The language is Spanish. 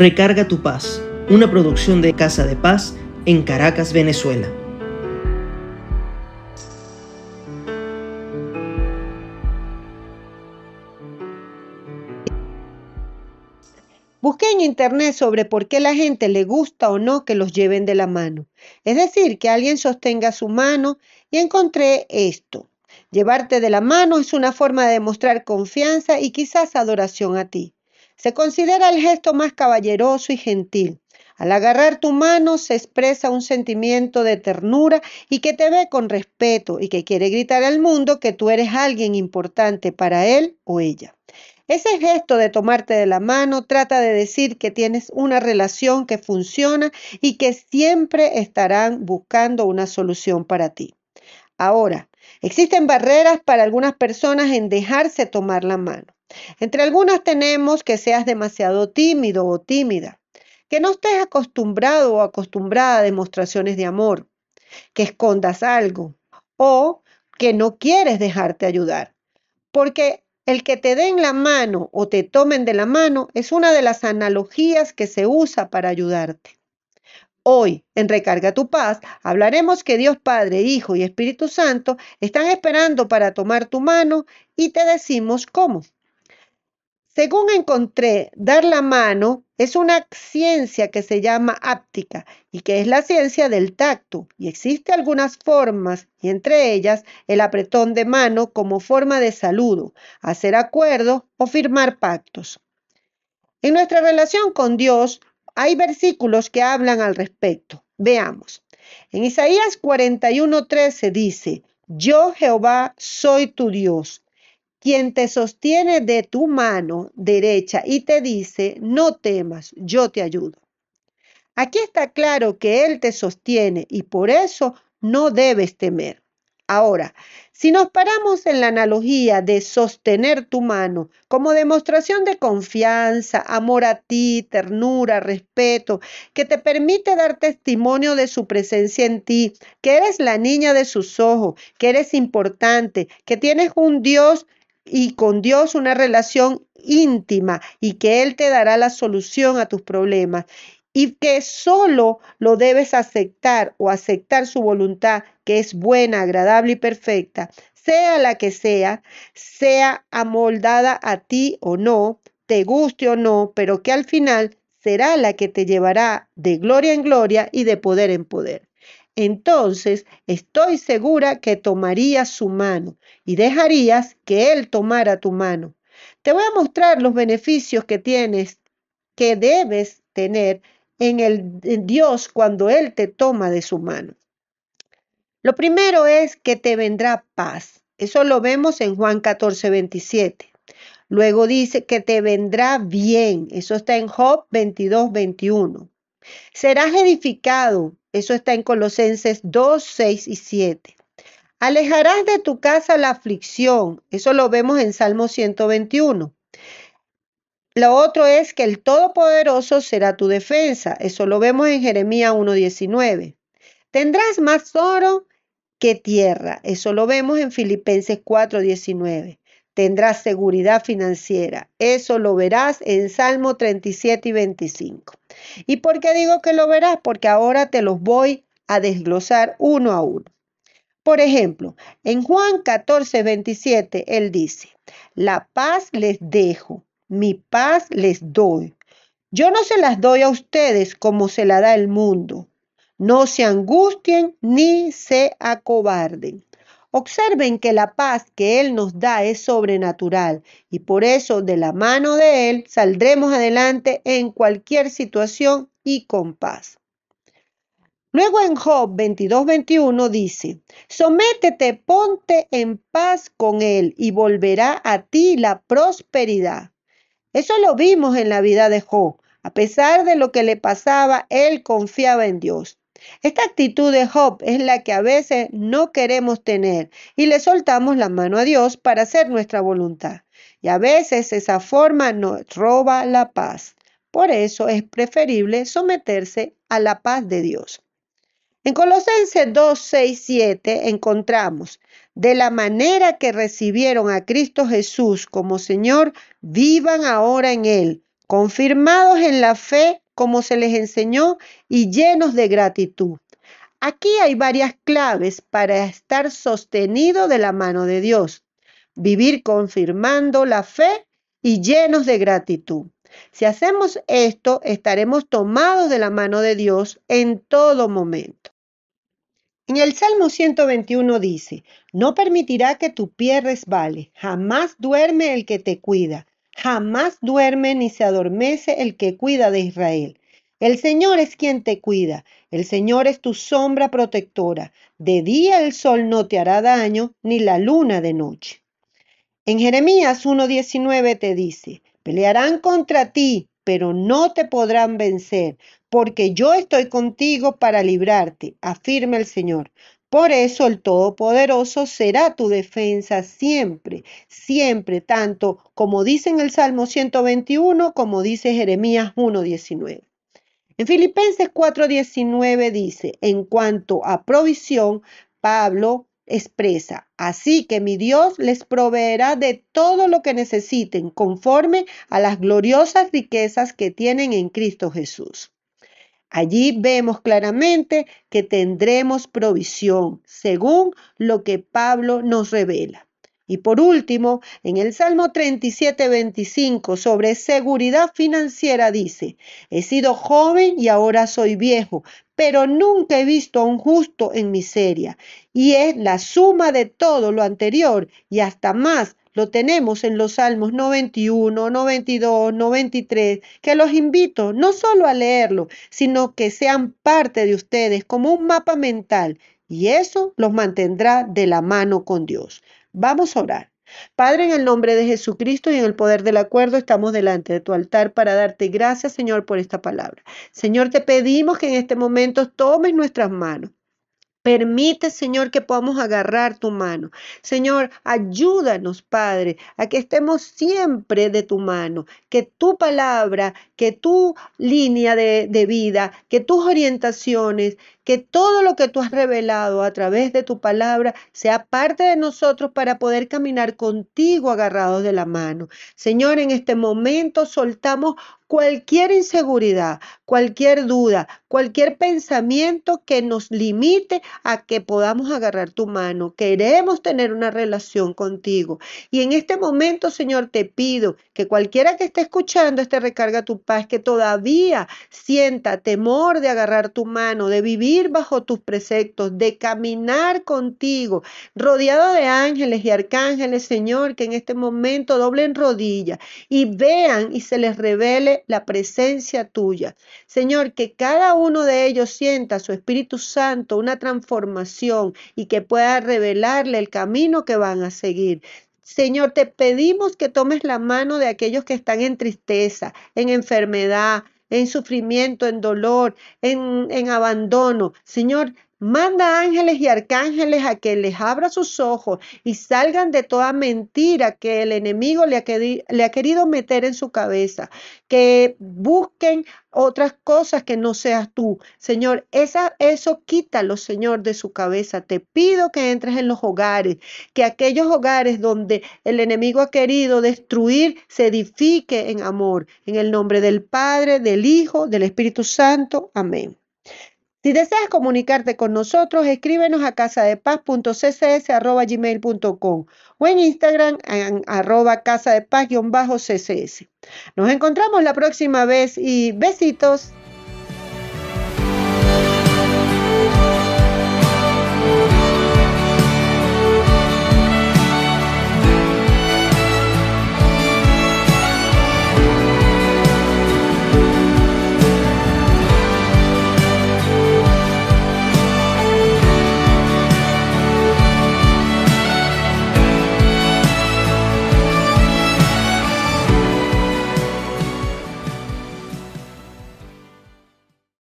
Recarga tu paz, una producción de Casa de Paz en Caracas, Venezuela. Busqué en internet sobre por qué la gente le gusta o no que los lleven de la mano. Es decir, que alguien sostenga su mano y encontré esto. Llevarte de la mano es una forma de demostrar confianza y quizás adoración a ti. Se considera el gesto más caballeroso y gentil. Al agarrar tu mano se expresa un sentimiento de ternura y que te ve con respeto y que quiere gritar al mundo que tú eres alguien importante para él o ella. Ese gesto de tomarte de la mano trata de decir que tienes una relación que funciona y que siempre estarán buscando una solución para ti. Ahora, existen barreras para algunas personas en dejarse tomar la mano. Entre algunas tenemos que seas demasiado tímido o tímida, que no estés acostumbrado o acostumbrada a demostraciones de amor, que escondas algo o que no quieres dejarte ayudar. Porque el que te den la mano o te tomen de la mano es una de las analogías que se usa para ayudarte. Hoy, en Recarga tu Paz, hablaremos que Dios Padre, Hijo y Espíritu Santo están esperando para tomar tu mano y te decimos cómo. Según encontré, dar la mano es una ciencia que se llama áptica y que es la ciencia del tacto. Y existe algunas formas, y entre ellas el apretón de mano como forma de saludo, hacer acuerdos o firmar pactos. En nuestra relación con Dios hay versículos que hablan al respecto. Veamos. En Isaías 41:13 dice, Yo Jehová soy tu Dios quien te sostiene de tu mano derecha y te dice, no temas, yo te ayudo. Aquí está claro que Él te sostiene y por eso no debes temer. Ahora, si nos paramos en la analogía de sostener tu mano como demostración de confianza, amor a ti, ternura, respeto, que te permite dar testimonio de su presencia en ti, que eres la niña de sus ojos, que eres importante, que tienes un Dios y con Dios una relación íntima y que Él te dará la solución a tus problemas y que solo lo debes aceptar o aceptar su voluntad que es buena, agradable y perfecta, sea la que sea, sea amoldada a ti o no, te guste o no, pero que al final será la que te llevará de gloria en gloria y de poder en poder entonces estoy segura que tomarías su mano y dejarías que Él tomara tu mano. Te voy a mostrar los beneficios que tienes, que debes tener en el Dios cuando Él te toma de su mano. Lo primero es que te vendrá paz. Eso lo vemos en Juan 14, 27. Luego dice que te vendrá bien. Eso está en Job 22, 21. Serás edificado, eso está en Colosenses 2, 6 y 7. Alejarás de tu casa la aflicción. Eso lo vemos en Salmo 121. Lo otro es que el Todopoderoso será tu defensa. Eso lo vemos en Jeremías 1.19. Tendrás más oro que tierra. Eso lo vemos en Filipenses 4.19. Tendrás seguridad financiera. Eso lo verás en Salmo 37 y 25. ¿Y por qué digo que lo verás? Porque ahora te los voy a desglosar uno a uno. Por ejemplo, en Juan 14, 27, él dice, la paz les dejo, mi paz les doy. Yo no se las doy a ustedes como se la da el mundo. No se angustien ni se acobarden. Observen que la paz que Él nos da es sobrenatural y por eso de la mano de Él saldremos adelante en cualquier situación y con paz. Luego en Job 22:21 dice, sométete, ponte en paz con Él y volverá a ti la prosperidad. Eso lo vimos en la vida de Job. A pesar de lo que le pasaba, él confiaba en Dios. Esta actitud de Job es la que a veces no queremos tener y le soltamos la mano a Dios para hacer nuestra voluntad. Y a veces esa forma nos roba la paz. Por eso es preferible someterse a la paz de Dios. En Colosenses 2, 6, 7 encontramos, de la manera que recibieron a Cristo Jesús como Señor, vivan ahora en Él confirmados en la fe como se les enseñó y llenos de gratitud. Aquí hay varias claves para estar sostenido de la mano de Dios. Vivir confirmando la fe y llenos de gratitud. Si hacemos esto, estaremos tomados de la mano de Dios en todo momento. En el Salmo 121 dice, no permitirá que tu pie resbale, jamás duerme el que te cuida, jamás duerme ni se adormece el que cuida de Israel. El Señor es quien te cuida, el Señor es tu sombra protectora. De día el sol no te hará daño, ni la luna de noche. En Jeremías 1.19 te dice, pelearán contra ti, pero no te podrán vencer, porque yo estoy contigo para librarte, afirma el Señor. Por eso el Todopoderoso será tu defensa siempre, siempre, tanto como dice en el Salmo 121 como dice Jeremías 1.19. En Filipenses 4:19 dice, en cuanto a provisión, Pablo expresa, así que mi Dios les proveerá de todo lo que necesiten conforme a las gloriosas riquezas que tienen en Cristo Jesús. Allí vemos claramente que tendremos provisión, según lo que Pablo nos revela. Y por último, en el Salmo 37, 25, sobre seguridad financiera dice, he sido joven y ahora soy viejo, pero nunca he visto a un justo en miseria. Y es la suma de todo lo anterior y hasta más lo tenemos en los Salmos 91, 92, 93, que los invito no solo a leerlo, sino que sean parte de ustedes como un mapa mental y eso los mantendrá de la mano con Dios. Vamos a orar. Padre, en el nombre de Jesucristo y en el poder del acuerdo, estamos delante de tu altar para darte gracias, Señor, por esta palabra. Señor, te pedimos que en este momento tomes nuestras manos. Permite, Señor, que podamos agarrar tu mano. Señor, ayúdanos, Padre, a que estemos siempre de tu mano, que tu palabra, que tu línea de, vida, que tus orientaciones, que todo lo que tú has revelado a través de tu palabra sea parte de nosotros para poder caminar contigo agarrados de la mano. Señor, en este momento soltamos cualquier inseguridad, cualquier duda, cualquier pensamiento que nos limite a que podamos agarrar tu mano. Queremos tener una relación contigo. Y en este momento, Señor, te pido que cualquiera que esté escuchando este recarga tu paz, que todavía sienta temor de agarrar tu mano, de vivir bajo tus preceptos, de caminar contigo, rodeado de ángeles y arcángeles, Señor, que en este momento doblen rodillas y vean y se les revele la presencia tuya. Señor, que cada uno de ellos sienta su Espíritu Santo una transformación y que pueda revelarle el camino que van a seguir. Señor, te pedimos que tomes la mano de aquellos que están en tristeza, en enfermedad, en sufrimiento, en dolor, en, en abandono. Señor, Manda ángeles y arcángeles a que les abra sus ojos y salgan de toda mentira que el enemigo le ha, querido meter en su cabeza. Que busquen otras cosas que no seas tú. Señor, esa, eso quítalo, Señor, de su cabeza. Te pido que entres en los hogares, que aquellos hogares donde el enemigo ha querido destruir se edifique en amor. En el nombre del Padre, del Hijo, del Espíritu Santo. Amén. Si deseas comunicarte con nosotros, escríbenos a casadepaz.ccs.gmail.com o en Instagram en arroba casadepaz-ccs. Nos encontramos la próxima vez y besitos.